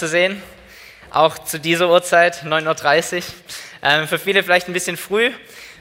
zu sehen, auch zu dieser Uhrzeit, 9.30 Uhr. Ähm, für viele vielleicht ein bisschen früh.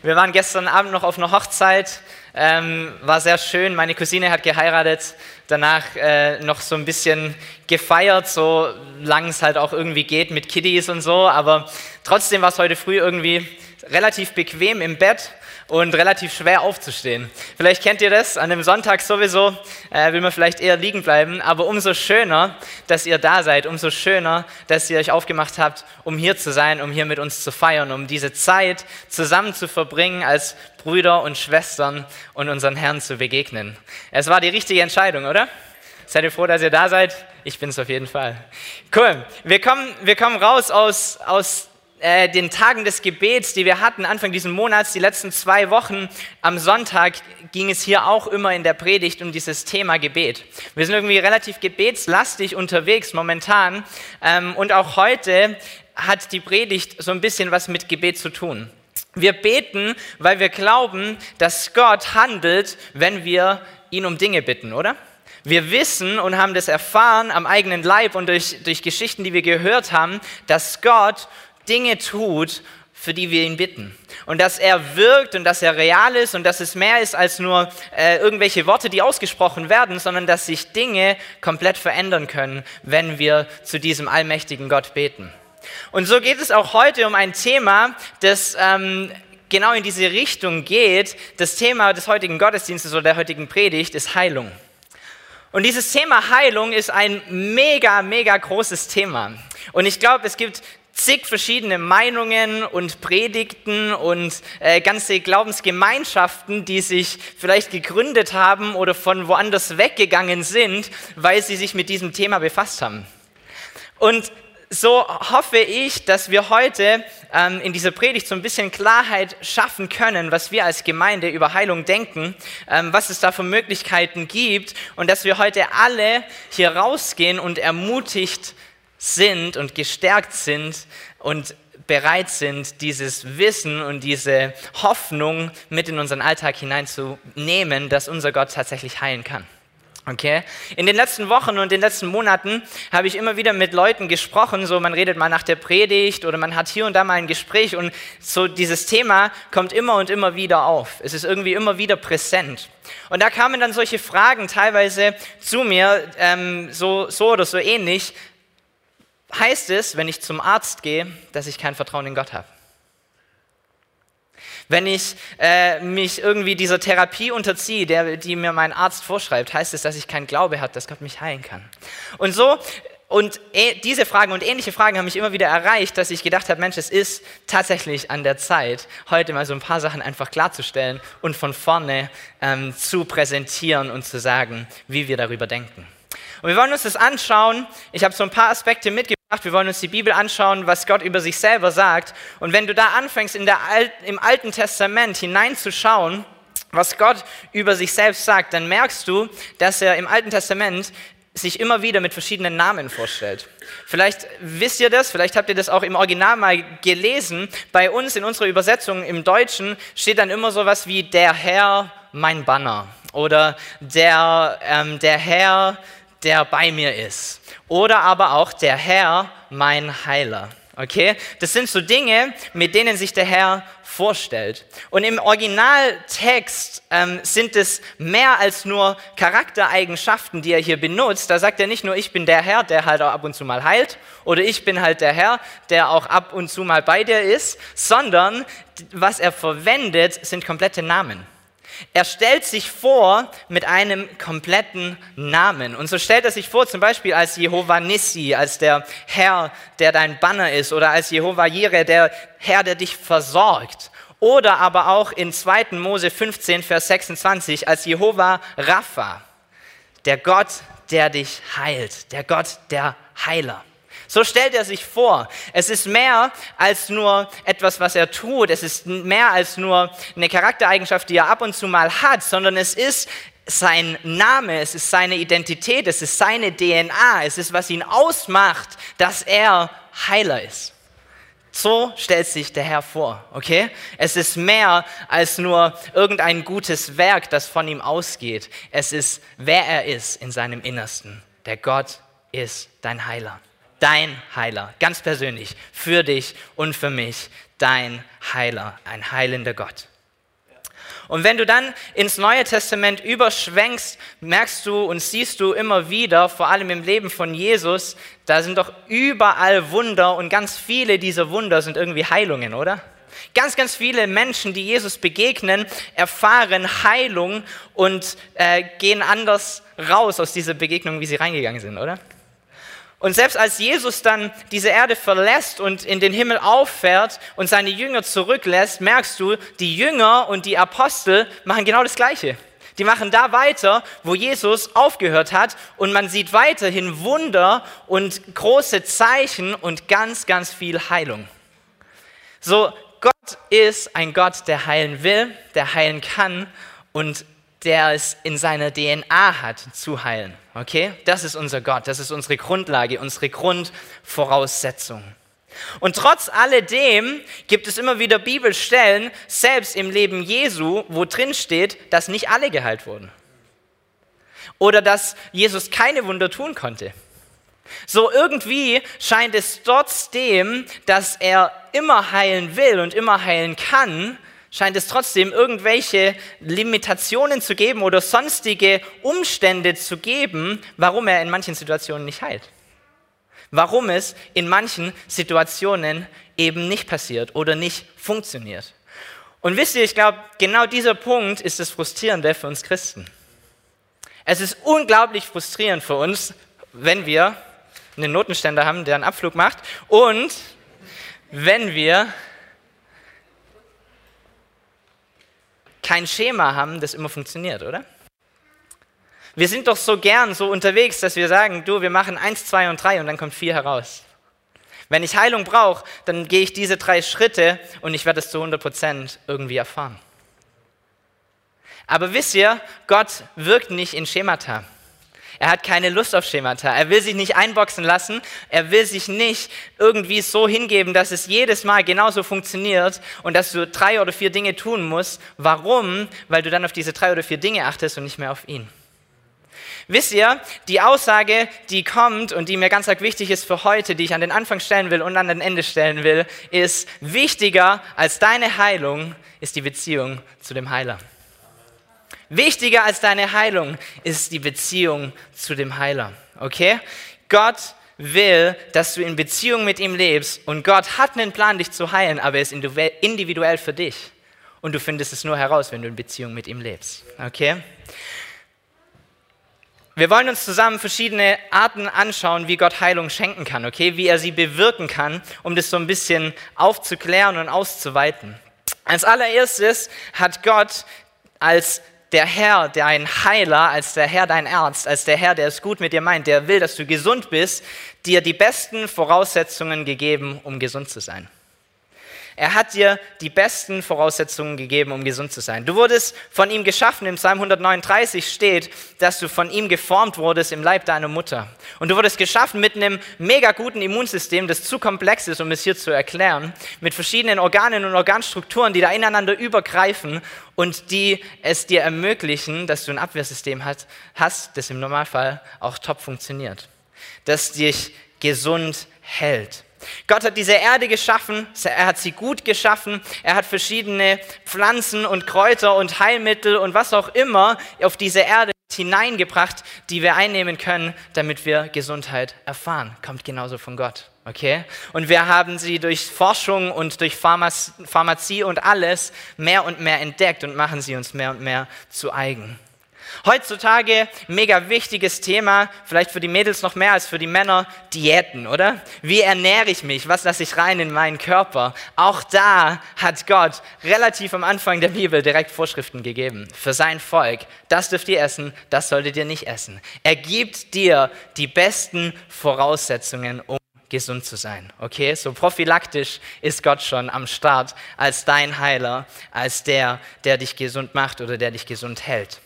Wir waren gestern Abend noch auf einer Hochzeit, ähm, war sehr schön. Meine Cousine hat geheiratet, danach äh, noch so ein bisschen gefeiert, so lang es halt auch irgendwie geht mit Kiddies und so. Aber trotzdem war es heute früh irgendwie relativ bequem im Bett und relativ schwer aufzustehen. Vielleicht kennt ihr das, an dem Sonntag sowieso äh, will man vielleicht eher liegen bleiben, aber umso schöner, dass ihr da seid, umso schöner, dass ihr euch aufgemacht habt, um hier zu sein, um hier mit uns zu feiern, um diese Zeit zusammen zu verbringen als Brüder und Schwestern und unseren Herrn zu begegnen. Es war die richtige Entscheidung, oder? Seid ihr froh, dass ihr da seid? Ich bin es auf jeden Fall. Cool. Wir kommen, wir kommen raus aus, aus äh, den Tagen des Gebets, die wir hatten Anfang dieses Monats, die letzten zwei Wochen am Sonntag, ging es hier auch immer in der Predigt um dieses Thema Gebet. Wir sind irgendwie relativ gebetslastig unterwegs momentan ähm, und auch heute hat die Predigt so ein bisschen was mit Gebet zu tun. Wir beten, weil wir glauben, dass Gott handelt, wenn wir ihn um Dinge bitten, oder? Wir wissen und haben das erfahren am eigenen Leib und durch, durch Geschichten, die wir gehört haben, dass Gott Dinge tut, für die wir ihn bitten. Und dass er wirkt und dass er real ist und dass es mehr ist als nur äh, irgendwelche Worte, die ausgesprochen werden, sondern dass sich Dinge komplett verändern können, wenn wir zu diesem allmächtigen Gott beten. Und so geht es auch heute um ein Thema, das ähm, genau in diese Richtung geht. Das Thema des heutigen Gottesdienstes oder der heutigen Predigt ist Heilung. Und dieses Thema Heilung ist ein mega, mega großes Thema. Und ich glaube, es gibt zig verschiedene Meinungen und Predigten und äh, ganze Glaubensgemeinschaften, die sich vielleicht gegründet haben oder von woanders weggegangen sind, weil sie sich mit diesem Thema befasst haben. Und so hoffe ich, dass wir heute ähm, in dieser Predigt so ein bisschen Klarheit schaffen können, was wir als Gemeinde über Heilung denken, ähm, was es da für Möglichkeiten gibt und dass wir heute alle hier rausgehen und ermutigt sind und gestärkt sind und bereit sind, dieses Wissen und diese Hoffnung mit in unseren Alltag hineinzunehmen, dass unser Gott tatsächlich heilen kann. Okay? In den letzten Wochen und den letzten Monaten habe ich immer wieder mit Leuten gesprochen, so man redet mal nach der Predigt oder man hat hier und da mal ein Gespräch und so dieses Thema kommt immer und immer wieder auf. Es ist irgendwie immer wieder präsent. Und da kamen dann solche Fragen teilweise zu mir, ähm, so, so oder so ähnlich, heißt es, wenn ich zum Arzt gehe, dass ich kein Vertrauen in Gott habe. Wenn ich äh, mich irgendwie dieser Therapie unterziehe, der, die mir mein Arzt vorschreibt, heißt es, dass ich keinen Glaube habe, dass Gott mich heilen kann. Und so, und diese Fragen und ähnliche Fragen haben mich immer wieder erreicht, dass ich gedacht habe, Mensch, es ist tatsächlich an der Zeit, heute mal so ein paar Sachen einfach klarzustellen und von vorne ähm, zu präsentieren und zu sagen, wie wir darüber denken. Und wir wollen uns das anschauen. Ich habe so ein paar Aspekte mitgebracht. Wir wollen uns die Bibel anschauen, was Gott über sich selber sagt. Und wenn du da anfängst, in der Al im Alten Testament hineinzuschauen, was Gott über sich selbst sagt, dann merkst du, dass er im Alten Testament sich immer wieder mit verschiedenen Namen vorstellt. Vielleicht wisst ihr das, vielleicht habt ihr das auch im Original mal gelesen. Bei uns in unserer Übersetzung im Deutschen steht dann immer so was wie der Herr, mein Banner oder der, ähm, der Herr, der bei mir ist. Oder aber auch der Herr, mein Heiler. Okay? Das sind so Dinge, mit denen sich der Herr vorstellt. Und im Originaltext ähm, sind es mehr als nur Charaktereigenschaften, die er hier benutzt. Da sagt er nicht nur, ich bin der Herr, der halt auch ab und zu mal heilt, oder ich bin halt der Herr, der auch ab und zu mal bei dir ist, sondern was er verwendet, sind komplette Namen. Er stellt sich vor mit einem kompletten Namen. Und so stellt er sich vor, zum Beispiel als Jehova Nissi, als der Herr, der dein Banner ist, oder als Jehova Jireh, der Herr, der dich versorgt. Oder aber auch in 2. Mose 15, Vers 26, als Jehova Rapha, der Gott, der dich heilt, der Gott, der Heiler. So stellt er sich vor. Es ist mehr als nur etwas, was er tut. Es ist mehr als nur eine Charaktereigenschaft, die er ab und zu mal hat, sondern es ist sein Name, es ist seine Identität, es ist seine DNA, es ist, was ihn ausmacht, dass er Heiler ist. So stellt sich der Herr vor, okay? Es ist mehr als nur irgendein gutes Werk, das von ihm ausgeht. Es ist, wer er ist in seinem Innersten. Der Gott ist dein Heiler. Dein Heiler, ganz persönlich, für dich und für mich, dein Heiler, ein heilender Gott. Und wenn du dann ins Neue Testament überschwenkst, merkst du und siehst du immer wieder, vor allem im Leben von Jesus, da sind doch überall Wunder und ganz viele dieser Wunder sind irgendwie Heilungen, oder? Ganz, ganz viele Menschen, die Jesus begegnen, erfahren Heilung und äh, gehen anders raus aus dieser Begegnung, wie sie reingegangen sind, oder? Und selbst als Jesus dann diese Erde verlässt und in den Himmel auffährt und seine Jünger zurücklässt, merkst du, die Jünger und die Apostel machen genau das Gleiche. Die machen da weiter, wo Jesus aufgehört hat und man sieht weiterhin Wunder und große Zeichen und ganz, ganz viel Heilung. So, Gott ist ein Gott, der heilen will, der heilen kann und der es in seiner DNA hat, zu heilen. Okay? Das ist unser Gott, das ist unsere Grundlage, unsere Grundvoraussetzung. Und trotz alledem gibt es immer wieder Bibelstellen, selbst im Leben Jesu, wo drin steht, dass nicht alle geheilt wurden. Oder dass Jesus keine Wunder tun konnte. So irgendwie scheint es trotzdem, dass er immer heilen will und immer heilen kann, scheint es trotzdem irgendwelche Limitationen zu geben oder sonstige Umstände zu geben, warum er in manchen Situationen nicht heilt. Warum es in manchen Situationen eben nicht passiert oder nicht funktioniert. Und wisst ihr, ich glaube, genau dieser Punkt ist das Frustrierende für uns Christen. Es ist unglaublich frustrierend für uns, wenn wir einen Notenständer haben, der einen Abflug macht und wenn wir kein Schema haben, das immer funktioniert, oder? Wir sind doch so gern so unterwegs, dass wir sagen, du, wir machen eins, zwei und drei und dann kommt vier heraus. Wenn ich Heilung brauche, dann gehe ich diese drei Schritte und ich werde es zu 100 Prozent irgendwie erfahren. Aber wisst ihr, Gott wirkt nicht in Schemata. Er hat keine Lust auf Schemata. Er will sich nicht einboxen lassen. Er will sich nicht irgendwie so hingeben, dass es jedes Mal genauso funktioniert und dass du drei oder vier Dinge tun musst. Warum? Weil du dann auf diese drei oder vier Dinge achtest und nicht mehr auf ihn. Wisst ihr, die Aussage, die kommt und die mir ganz arg wichtig ist für heute, die ich an den Anfang stellen will und an den Ende stellen will, ist, wichtiger als deine Heilung ist die Beziehung zu dem Heiler. Wichtiger als deine Heilung ist die Beziehung zu dem Heiler. Okay? Gott will, dass du in Beziehung mit ihm lebst und Gott hat einen Plan, dich zu heilen, aber er ist individuell für dich. Und du findest es nur heraus, wenn du in Beziehung mit ihm lebst. Okay? Wir wollen uns zusammen verschiedene Arten anschauen, wie Gott Heilung schenken kann, okay? Wie er sie bewirken kann, um das so ein bisschen aufzuklären und auszuweiten. Als allererstes hat Gott als der Herr, dein Heiler, als der Herr, dein Arzt, als der Herr, der es gut mit dir meint, der will, dass du gesund bist, dir die besten Voraussetzungen gegeben, um gesund zu sein. Er hat dir die besten Voraussetzungen gegeben, um gesund zu sein. Du wurdest von ihm geschaffen. Im Psalm 139 steht, dass du von ihm geformt wurdest im Leib deiner Mutter. Und du wurdest geschaffen mit einem mega guten Immunsystem, das zu komplex ist, um es hier zu erklären, mit verschiedenen Organen und Organstrukturen, die da ineinander übergreifen und die es dir ermöglichen, dass du ein Abwehrsystem hast, das im Normalfall auch top funktioniert, das dich gesund hält. Gott hat diese Erde geschaffen, er hat sie gut geschaffen, er hat verschiedene Pflanzen und Kräuter und Heilmittel und was auch immer auf diese Erde hineingebracht, die wir einnehmen können, damit wir Gesundheit erfahren. Kommt genauso von Gott. Okay? Und wir haben sie durch Forschung und durch Pharmazie und alles mehr und mehr entdeckt und machen sie uns mehr und mehr zu eigen. Heutzutage mega wichtiges Thema, vielleicht für die Mädels noch mehr als für die Männer, Diäten, oder? Wie ernähre ich mich? Was lasse ich rein in meinen Körper? Auch da hat Gott relativ am Anfang der Bibel direkt Vorschriften gegeben für sein Volk. Das dürft ihr essen, das solltet ihr nicht essen. Er gibt dir die besten Voraussetzungen, um gesund zu sein. Okay, so prophylaktisch ist Gott schon am Start als dein Heiler, als der, der dich gesund macht oder der dich gesund hält.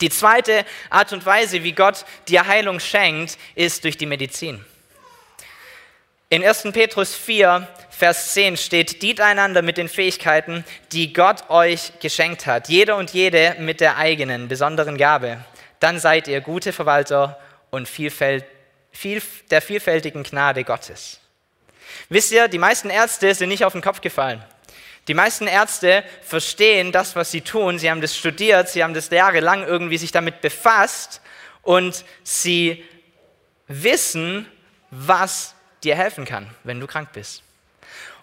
Die zweite Art und Weise, wie Gott dir Heilung schenkt, ist durch die Medizin. In 1. Petrus 4, Vers 10 steht, dient einander mit den Fähigkeiten, die Gott euch geschenkt hat, jeder und jede mit der eigenen besonderen Gabe. Dann seid ihr gute Verwalter und der vielfältigen Gnade Gottes. Wisst ihr, die meisten Ärzte sind nicht auf den Kopf gefallen. Die meisten Ärzte verstehen das, was sie tun. Sie haben das studiert, sie haben das jahrelang irgendwie sich damit befasst und sie wissen, was dir helfen kann, wenn du krank bist.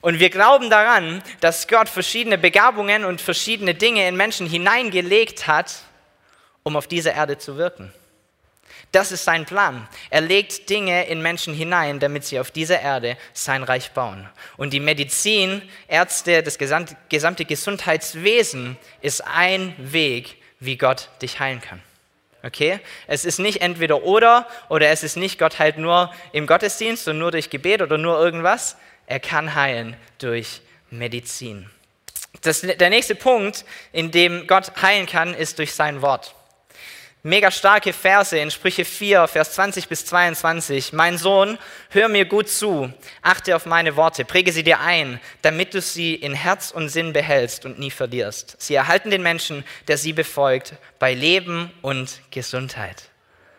Und wir glauben daran, dass Gott verschiedene Begabungen und verschiedene Dinge in Menschen hineingelegt hat, um auf dieser Erde zu wirken. Das ist sein Plan. Er legt Dinge in Menschen hinein, damit sie auf dieser Erde sein Reich bauen. Und die Medizin, Ärzte, das gesamte, Gesundheitswesen ist ein Weg, wie Gott dich heilen kann. Okay? Es ist nicht entweder oder oder es ist nicht Gott heilt nur im Gottesdienst und nur durch Gebet oder nur irgendwas. Er kann heilen durch Medizin. Das, der nächste Punkt, in dem Gott heilen kann, ist durch sein Wort mega starke Verse in Sprüche 4, Vers 20 bis 22. Mein Sohn, hör mir gut zu, achte auf meine Worte, präge sie dir ein, damit du sie in Herz und Sinn behältst und nie verlierst. Sie erhalten den Menschen, der sie befolgt, bei Leben und Gesundheit.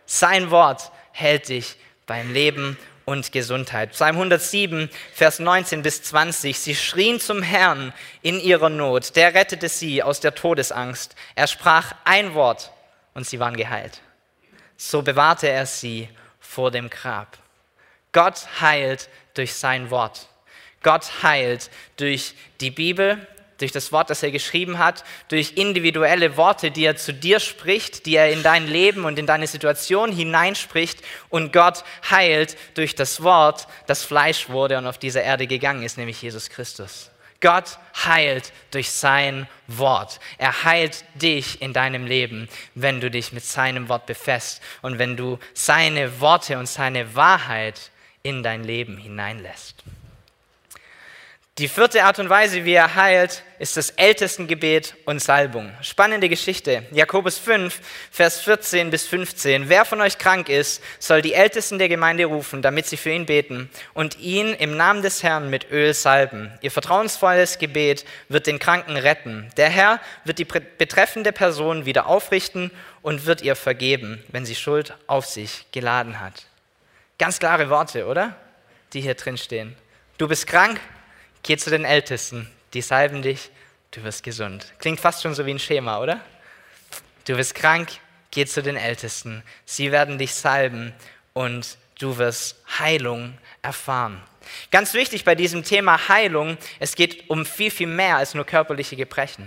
Sein Wort hält dich beim Leben und Gesundheit. Psalm 107, Vers 19 bis 20. Sie schrien zum Herrn in ihrer Not. Der rettete sie aus der Todesangst. Er sprach ein Wort und sie waren geheilt. So bewahrte er sie vor dem Grab. Gott heilt durch sein Wort. Gott heilt durch die Bibel, durch das Wort, das er geschrieben hat, durch individuelle Worte, die er zu dir spricht, die er in dein Leben und in deine Situation hineinspricht. Und Gott heilt durch das Wort, das Fleisch wurde und auf diese Erde gegangen ist, nämlich Jesus Christus. Gott heilt durch sein Wort. Er heilt dich in deinem Leben, wenn du dich mit seinem Wort befäst und wenn du seine Worte und seine Wahrheit in dein Leben hineinlässt. Die vierte Art und Weise, wie er heilt, ist das Ältestengebet und Salbung. Spannende Geschichte. Jakobus 5, Vers 14 bis 15. Wer von euch krank ist, soll die Ältesten der Gemeinde rufen, damit sie für ihn beten und ihn im Namen des Herrn mit Öl salben. Ihr vertrauensvolles Gebet wird den Kranken retten. Der Herr wird die betreffende Person wieder aufrichten und wird ihr vergeben, wenn sie Schuld auf sich geladen hat. Ganz klare Worte, oder? Die hier drin stehen. Du bist krank, Geh zu den Ältesten, die salben dich, du wirst gesund. Klingt fast schon so wie ein Schema, oder? Du wirst krank, geh zu den Ältesten, sie werden dich salben und du wirst Heilung erfahren. Ganz wichtig bei diesem Thema Heilung, es geht um viel, viel mehr als nur körperliche Gebrechen.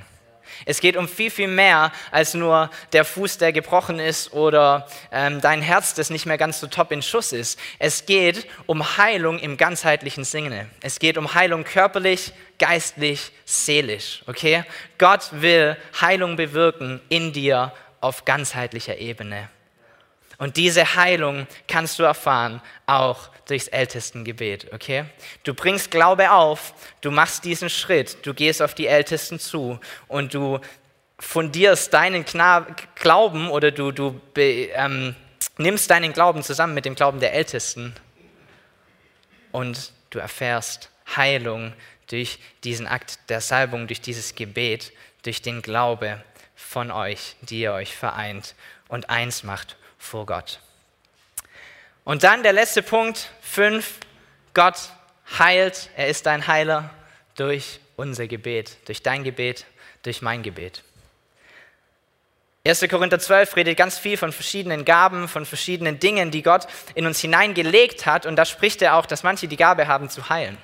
Es geht um viel, viel mehr als nur der Fuß, der gebrochen ist oder ähm, dein Herz, das nicht mehr ganz so top in Schuss ist. Es geht um Heilung im ganzheitlichen Sinne. Es geht um Heilung körperlich, geistlich, seelisch. Okay? Gott will Heilung bewirken in dir auf ganzheitlicher Ebene. Und diese Heilung kannst du erfahren auch durchs Ältestengebet, okay? Du bringst Glaube auf, du machst diesen Schritt, du gehst auf die Ältesten zu und du fundierst deinen Glauben oder du, du ähm, nimmst deinen Glauben zusammen mit dem Glauben der Ältesten und du erfährst Heilung durch diesen Akt der Salbung, durch dieses Gebet, durch den Glaube von euch, die ihr euch vereint und eins macht vor Gott. Und dann der letzte Punkt, fünf, Gott heilt, er ist dein Heiler durch unser Gebet, durch dein Gebet, durch mein Gebet. 1. Korinther 12 redet ganz viel von verschiedenen Gaben, von verschiedenen Dingen, die Gott in uns hineingelegt hat. Und da spricht er auch, dass manche die Gabe haben zu heilen.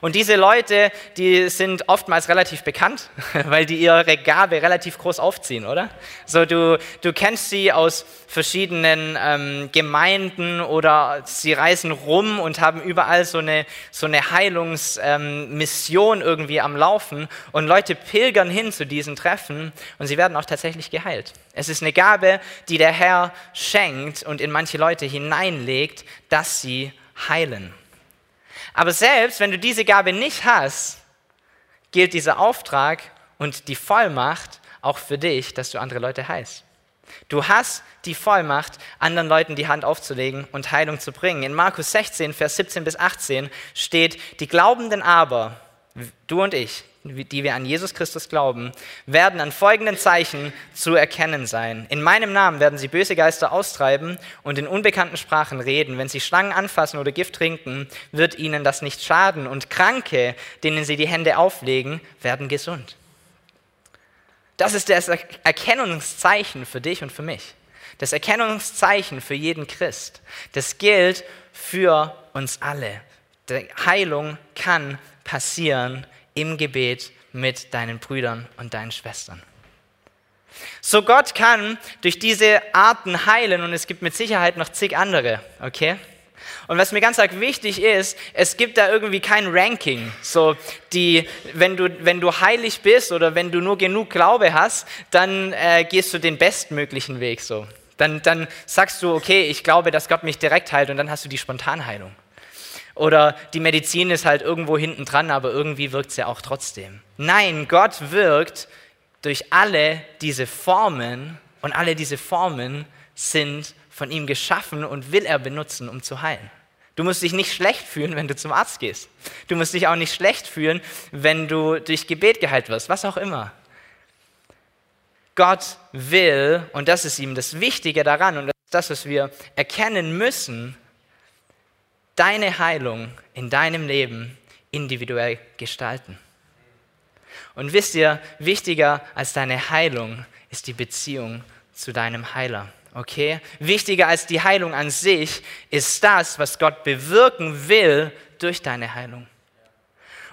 Und diese Leute, die sind oftmals relativ bekannt, weil die ihre Gabe relativ groß aufziehen, oder? So, du, du kennst sie aus verschiedenen ähm, Gemeinden oder sie reisen rum und haben überall so eine, so eine Heilungsmission ähm, irgendwie am Laufen. Und Leute pilgern hin zu diesen Treffen und sie werden auch tatsächlich geheilt. Es ist eine Gabe, die der Herr schenkt und in manche Leute hineinlegt, dass sie heilen. Aber selbst wenn du diese Gabe nicht hast, gilt dieser Auftrag und die Vollmacht auch für dich, dass du andere Leute heilst. Du hast die Vollmacht, anderen Leuten die Hand aufzulegen und Heilung zu bringen. In Markus 16, Vers 17 bis 18 steht, die Glaubenden aber, du und ich, die wir an Jesus Christus glauben, werden an folgenden Zeichen zu erkennen sein. In meinem Namen werden sie böse Geister austreiben und in unbekannten Sprachen reden. Wenn sie Schlangen anfassen oder Gift trinken, wird ihnen das nicht schaden. Und Kranke, denen sie die Hände auflegen, werden gesund. Das ist das Erkennungszeichen für dich und für mich. Das Erkennungszeichen für jeden Christ. Das gilt für uns alle. Die Heilung kann passieren im Gebet mit deinen Brüdern und deinen Schwestern. So Gott kann durch diese Arten heilen und es gibt mit Sicherheit noch zig andere, okay? Und was mir ganz arg wichtig ist, es gibt da irgendwie kein Ranking. So, die, wenn, du, wenn du heilig bist oder wenn du nur genug Glaube hast, dann äh, gehst du den bestmöglichen Weg. So. Dann, dann sagst du, okay, ich glaube, dass Gott mich direkt heilt und dann hast du die Spontanheilung. Oder die Medizin ist halt irgendwo hinten dran, aber irgendwie wirkt sie ja auch trotzdem. Nein, Gott wirkt durch alle diese Formen und alle diese Formen sind von ihm geschaffen und will er benutzen, um zu heilen. Du musst dich nicht schlecht fühlen, wenn du zum Arzt gehst. Du musst dich auch nicht schlecht fühlen, wenn du durch Gebet geheilt wirst, was auch immer. Gott will, und das ist ihm das Wichtige daran, und das ist das, was wir erkennen müssen, deine Heilung in deinem Leben individuell gestalten. Und wisst ihr, wichtiger als deine Heilung ist die Beziehung zu deinem Heiler. Okay? Wichtiger als die Heilung an sich ist das, was Gott bewirken will durch deine Heilung.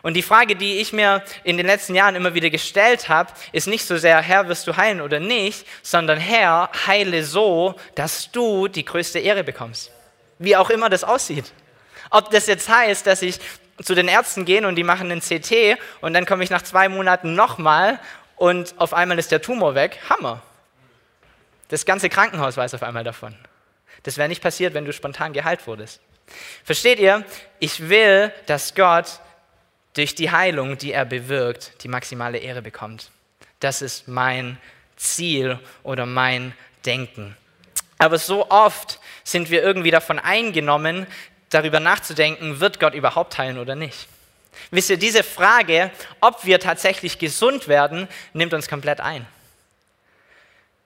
Und die Frage, die ich mir in den letzten Jahren immer wieder gestellt habe, ist nicht so sehr, Herr, wirst du heilen oder nicht, sondern Herr, heile so, dass du die größte Ehre bekommst. Wie auch immer das aussieht. Ob das jetzt heißt, dass ich zu den Ärzten gehe und die machen einen CT und dann komme ich nach zwei Monaten nochmal und auf einmal ist der Tumor weg. Hammer. Das ganze Krankenhaus weiß auf einmal davon. Das wäre nicht passiert, wenn du spontan geheilt wurdest. Versteht ihr? Ich will, dass Gott durch die Heilung, die er bewirkt, die maximale Ehre bekommt. Das ist mein Ziel oder mein Denken. Aber so oft sind wir irgendwie davon eingenommen, darüber nachzudenken, wird Gott überhaupt heilen oder nicht. Wisst ihr, diese Frage, ob wir tatsächlich gesund werden, nimmt uns komplett ein.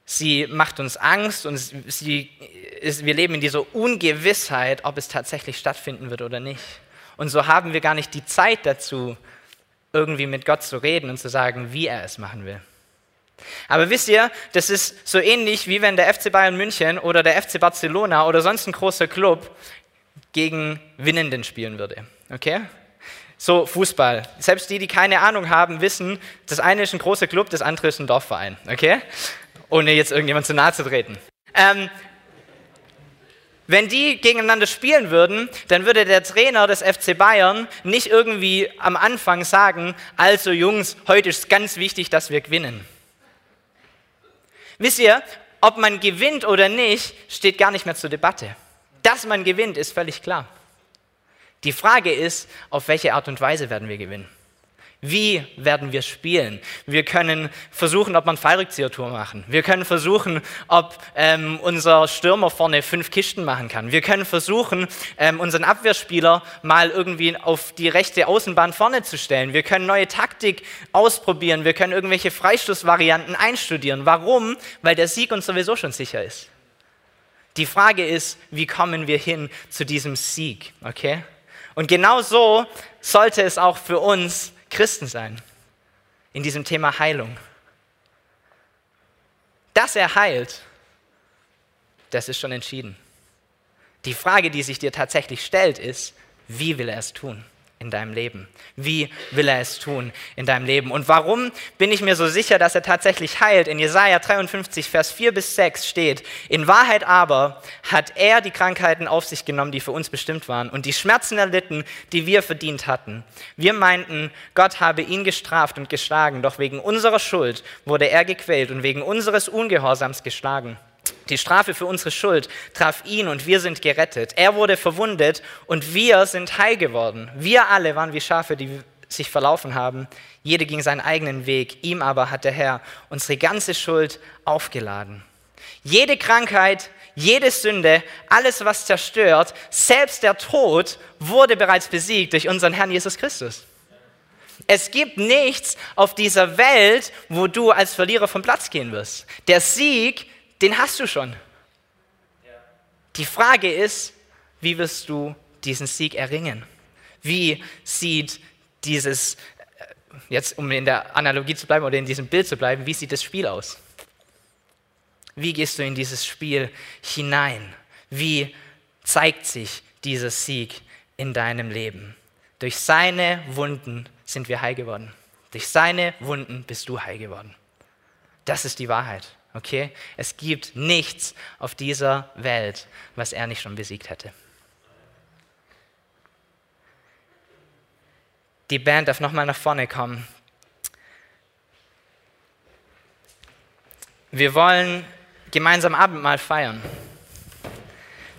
Sie macht uns Angst und sie ist, wir leben in dieser Ungewissheit, ob es tatsächlich stattfinden wird oder nicht. Und so haben wir gar nicht die Zeit dazu, irgendwie mit Gott zu reden und zu sagen, wie er es machen will. Aber wisst ihr, das ist so ähnlich wie wenn der FC Bayern München oder der FC Barcelona oder sonst ein großer Club gegen Winnenden spielen würde. Okay? So Fußball. Selbst die, die keine Ahnung haben, wissen, das eine ist ein großer Club, das andere ist ein Dorfverein. Okay? Ohne jetzt irgendjemand zu nahe zu treten. Ähm, wenn die gegeneinander spielen würden, dann würde der Trainer des FC Bayern nicht irgendwie am Anfang sagen, also Jungs, heute ist ganz wichtig, dass wir gewinnen. Wisst ihr, ob man gewinnt oder nicht, steht gar nicht mehr zur Debatte. Dass man gewinnt, ist völlig klar. Die Frage ist, auf welche Art und Weise werden wir gewinnen? Wie werden wir spielen? Wir können versuchen, ob man Fallrückzieher-Tour machen. Wir können versuchen, ob ähm, unser Stürmer vorne fünf Kisten machen kann. Wir können versuchen, ähm, unseren Abwehrspieler mal irgendwie auf die rechte Außenbahn vorne zu stellen. Wir können neue Taktik ausprobieren. Wir können irgendwelche Freistoßvarianten einstudieren. Warum? Weil der Sieg uns sowieso schon sicher ist. Die Frage ist, wie kommen wir hin zu diesem Sieg? Okay? Und genau so sollte es auch für uns Christen sein. In diesem Thema Heilung. Dass er heilt, das ist schon entschieden. Die Frage, die sich dir tatsächlich stellt, ist, wie will er es tun? In deinem Leben? Wie will er es tun in deinem Leben? Und warum bin ich mir so sicher, dass er tatsächlich heilt? In Jesaja 53, Vers 4 bis 6 steht: In Wahrheit aber hat er die Krankheiten auf sich genommen, die für uns bestimmt waren, und die Schmerzen erlitten, die wir verdient hatten. Wir meinten, Gott habe ihn gestraft und geschlagen, doch wegen unserer Schuld wurde er gequält und wegen unseres Ungehorsams geschlagen. Die Strafe für unsere Schuld traf ihn und wir sind gerettet. Er wurde verwundet und wir sind heil geworden. Wir alle waren wie Schafe, die sich verlaufen haben. Jede ging seinen eigenen Weg. Ihm aber hat der Herr unsere ganze Schuld aufgeladen. Jede Krankheit, jede Sünde, alles, was zerstört, selbst der Tod wurde bereits besiegt durch unseren Herrn Jesus Christus. Es gibt nichts auf dieser Welt, wo du als Verlierer vom Platz gehen wirst. Der Sieg, den hast du schon. Die Frage ist, wie wirst du diesen Sieg erringen? Wie sieht dieses, äh, jetzt um in der Analogie zu bleiben oder in diesem Bild zu bleiben, wie sieht das Spiel aus? Wie gehst du in dieses Spiel hinein? Wie zeigt sich dieser Sieg in deinem Leben? Durch seine Wunden sind wir heil geworden. Durch seine Wunden bist du heil geworden. Das ist die Wahrheit. Okay? Es gibt nichts auf dieser Welt, was er nicht schon besiegt hätte. Die Band darf nochmal nach vorne kommen. Wir wollen gemeinsam Abendmahl feiern.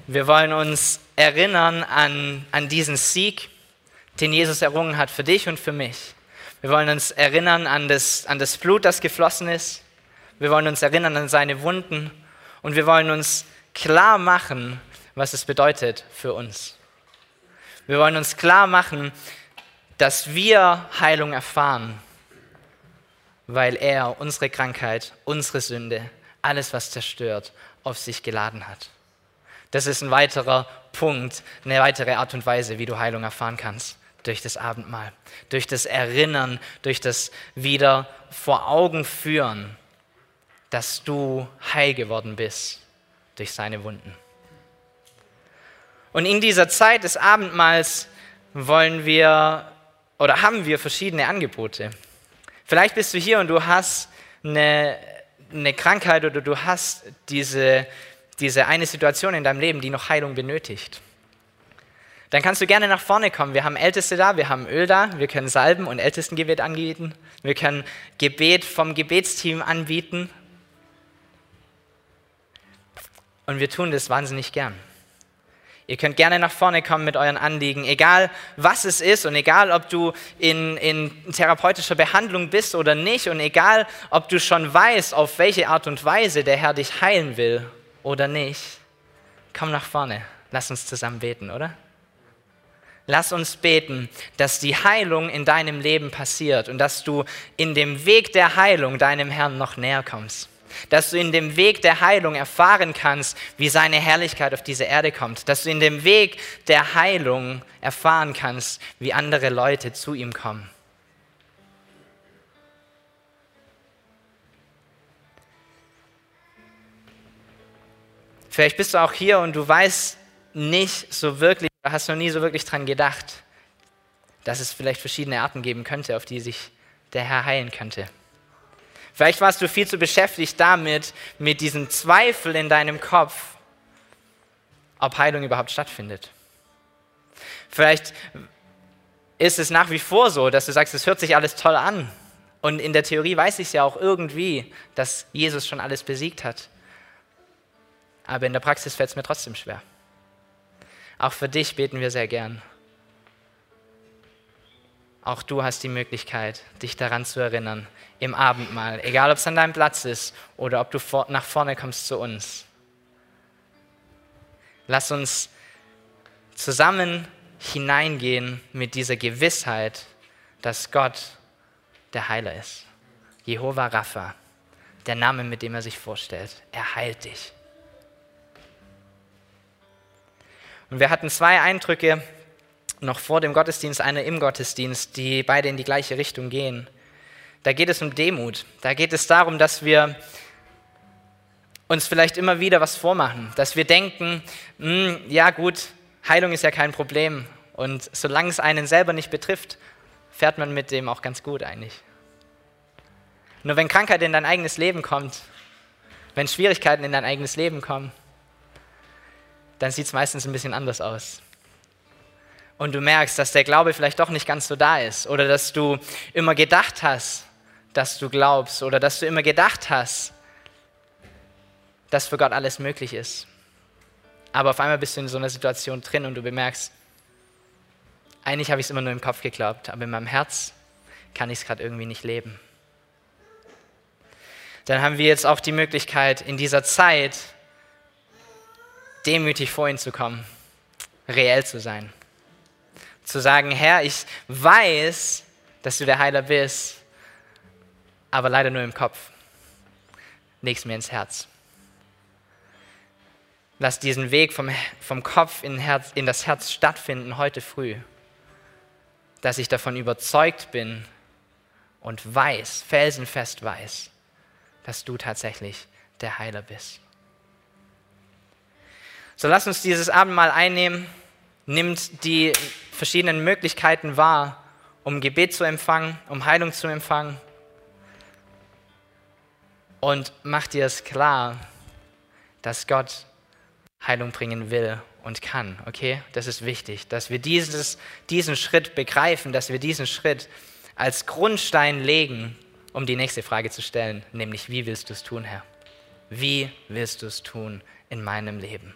Wir wollen uns erinnern an, an diesen Sieg, den Jesus errungen hat für dich und für mich. Wir wollen uns erinnern an das, an das Blut, das geflossen ist. Wir wollen uns erinnern an seine Wunden. Und wir wollen uns klar machen, was es bedeutet für uns. Wir wollen uns klar machen, dass wir Heilung erfahren, weil er unsere Krankheit, unsere Sünde, alles, was zerstört, auf sich geladen hat. Das ist ein weiterer Punkt, eine weitere Art und Weise, wie du Heilung erfahren kannst. Durch das Abendmahl, durch das Erinnern, durch das wieder vor Augen führen, dass du heil geworden bist durch seine Wunden. Und in dieser Zeit des Abendmahls wollen wir oder haben wir verschiedene Angebote. Vielleicht bist du hier und du hast eine eine Krankheit oder du hast diese, diese eine Situation in deinem Leben, die noch Heilung benötigt, dann kannst du gerne nach vorne kommen. Wir haben Älteste da, wir haben Öl da, wir können Salben und Ältestengebet anbieten, wir können Gebet vom Gebetsteam anbieten. Und wir tun das wahnsinnig gern. Ihr könnt gerne nach vorne kommen mit euren Anliegen, egal was es ist und egal ob du in, in therapeutischer Behandlung bist oder nicht und egal ob du schon weißt, auf welche Art und Weise der Herr dich heilen will oder nicht. Komm nach vorne, lass uns zusammen beten, oder? Lass uns beten, dass die Heilung in deinem Leben passiert und dass du in dem Weg der Heilung deinem Herrn noch näher kommst dass du in dem Weg der Heilung erfahren kannst, wie seine Herrlichkeit auf diese Erde kommt, dass du in dem Weg der Heilung erfahren kannst, wie andere Leute zu ihm kommen. Vielleicht bist du auch hier und du weißt nicht so wirklich, hast noch nie so wirklich dran gedacht, dass es vielleicht verschiedene Arten geben könnte, auf die sich der Herr heilen könnte. Vielleicht warst du viel zu beschäftigt damit, mit diesem Zweifel in deinem Kopf, ob Heilung überhaupt stattfindet. Vielleicht ist es nach wie vor so, dass du sagst, es hört sich alles toll an. Und in der Theorie weiß ich ja auch irgendwie, dass Jesus schon alles besiegt hat. Aber in der Praxis fällt es mir trotzdem schwer. Auch für dich beten wir sehr gern. Auch du hast die Möglichkeit, dich daran zu erinnern, im Abendmahl, egal ob es an deinem Platz ist oder ob du nach vorne kommst zu uns. Lass uns zusammen hineingehen mit dieser Gewissheit, dass Gott der Heiler ist. Jehova Rapha, der Name, mit dem er sich vorstellt. Er heilt dich. Und wir hatten zwei Eindrücke noch vor dem Gottesdienst, einer im Gottesdienst, die beide in die gleiche Richtung gehen. Da geht es um Demut. Da geht es darum, dass wir uns vielleicht immer wieder was vormachen, dass wir denken, hm, ja gut, Heilung ist ja kein Problem und solange es einen selber nicht betrifft, fährt man mit dem auch ganz gut eigentlich. Nur wenn Krankheit in dein eigenes Leben kommt, wenn Schwierigkeiten in dein eigenes Leben kommen, dann sieht es meistens ein bisschen anders aus. Und du merkst, dass der Glaube vielleicht doch nicht ganz so da ist oder dass du immer gedacht hast, dass du glaubst oder dass du immer gedacht hast, dass für Gott alles möglich ist. Aber auf einmal bist du in so einer Situation drin und du bemerkst, eigentlich habe ich es immer nur im Kopf geglaubt, aber in meinem Herz kann ich es gerade irgendwie nicht leben. Dann haben wir jetzt auch die Möglichkeit, in dieser Zeit demütig vor ihn zu kommen, reell zu sein. Zu sagen, Herr, ich weiß, dass du der Heiler bist, aber leider nur im Kopf. Leg's mir ins Herz. Lass diesen Weg vom, vom Kopf in, Herz, in das Herz stattfinden heute früh, dass ich davon überzeugt bin und weiß, felsenfest weiß, dass du tatsächlich der Heiler bist. So lass uns dieses Abendmahl einnehmen, nimmt die verschiedenen Möglichkeiten wahr, um Gebet zu empfangen, um Heilung zu empfangen. Und mach dir es klar, dass Gott Heilung bringen will und kann. Okay, das ist wichtig, dass wir dieses, diesen Schritt begreifen, dass wir diesen Schritt als Grundstein legen, um die nächste Frage zu stellen, nämlich wie willst du es tun, Herr? Wie willst du es tun in meinem Leben?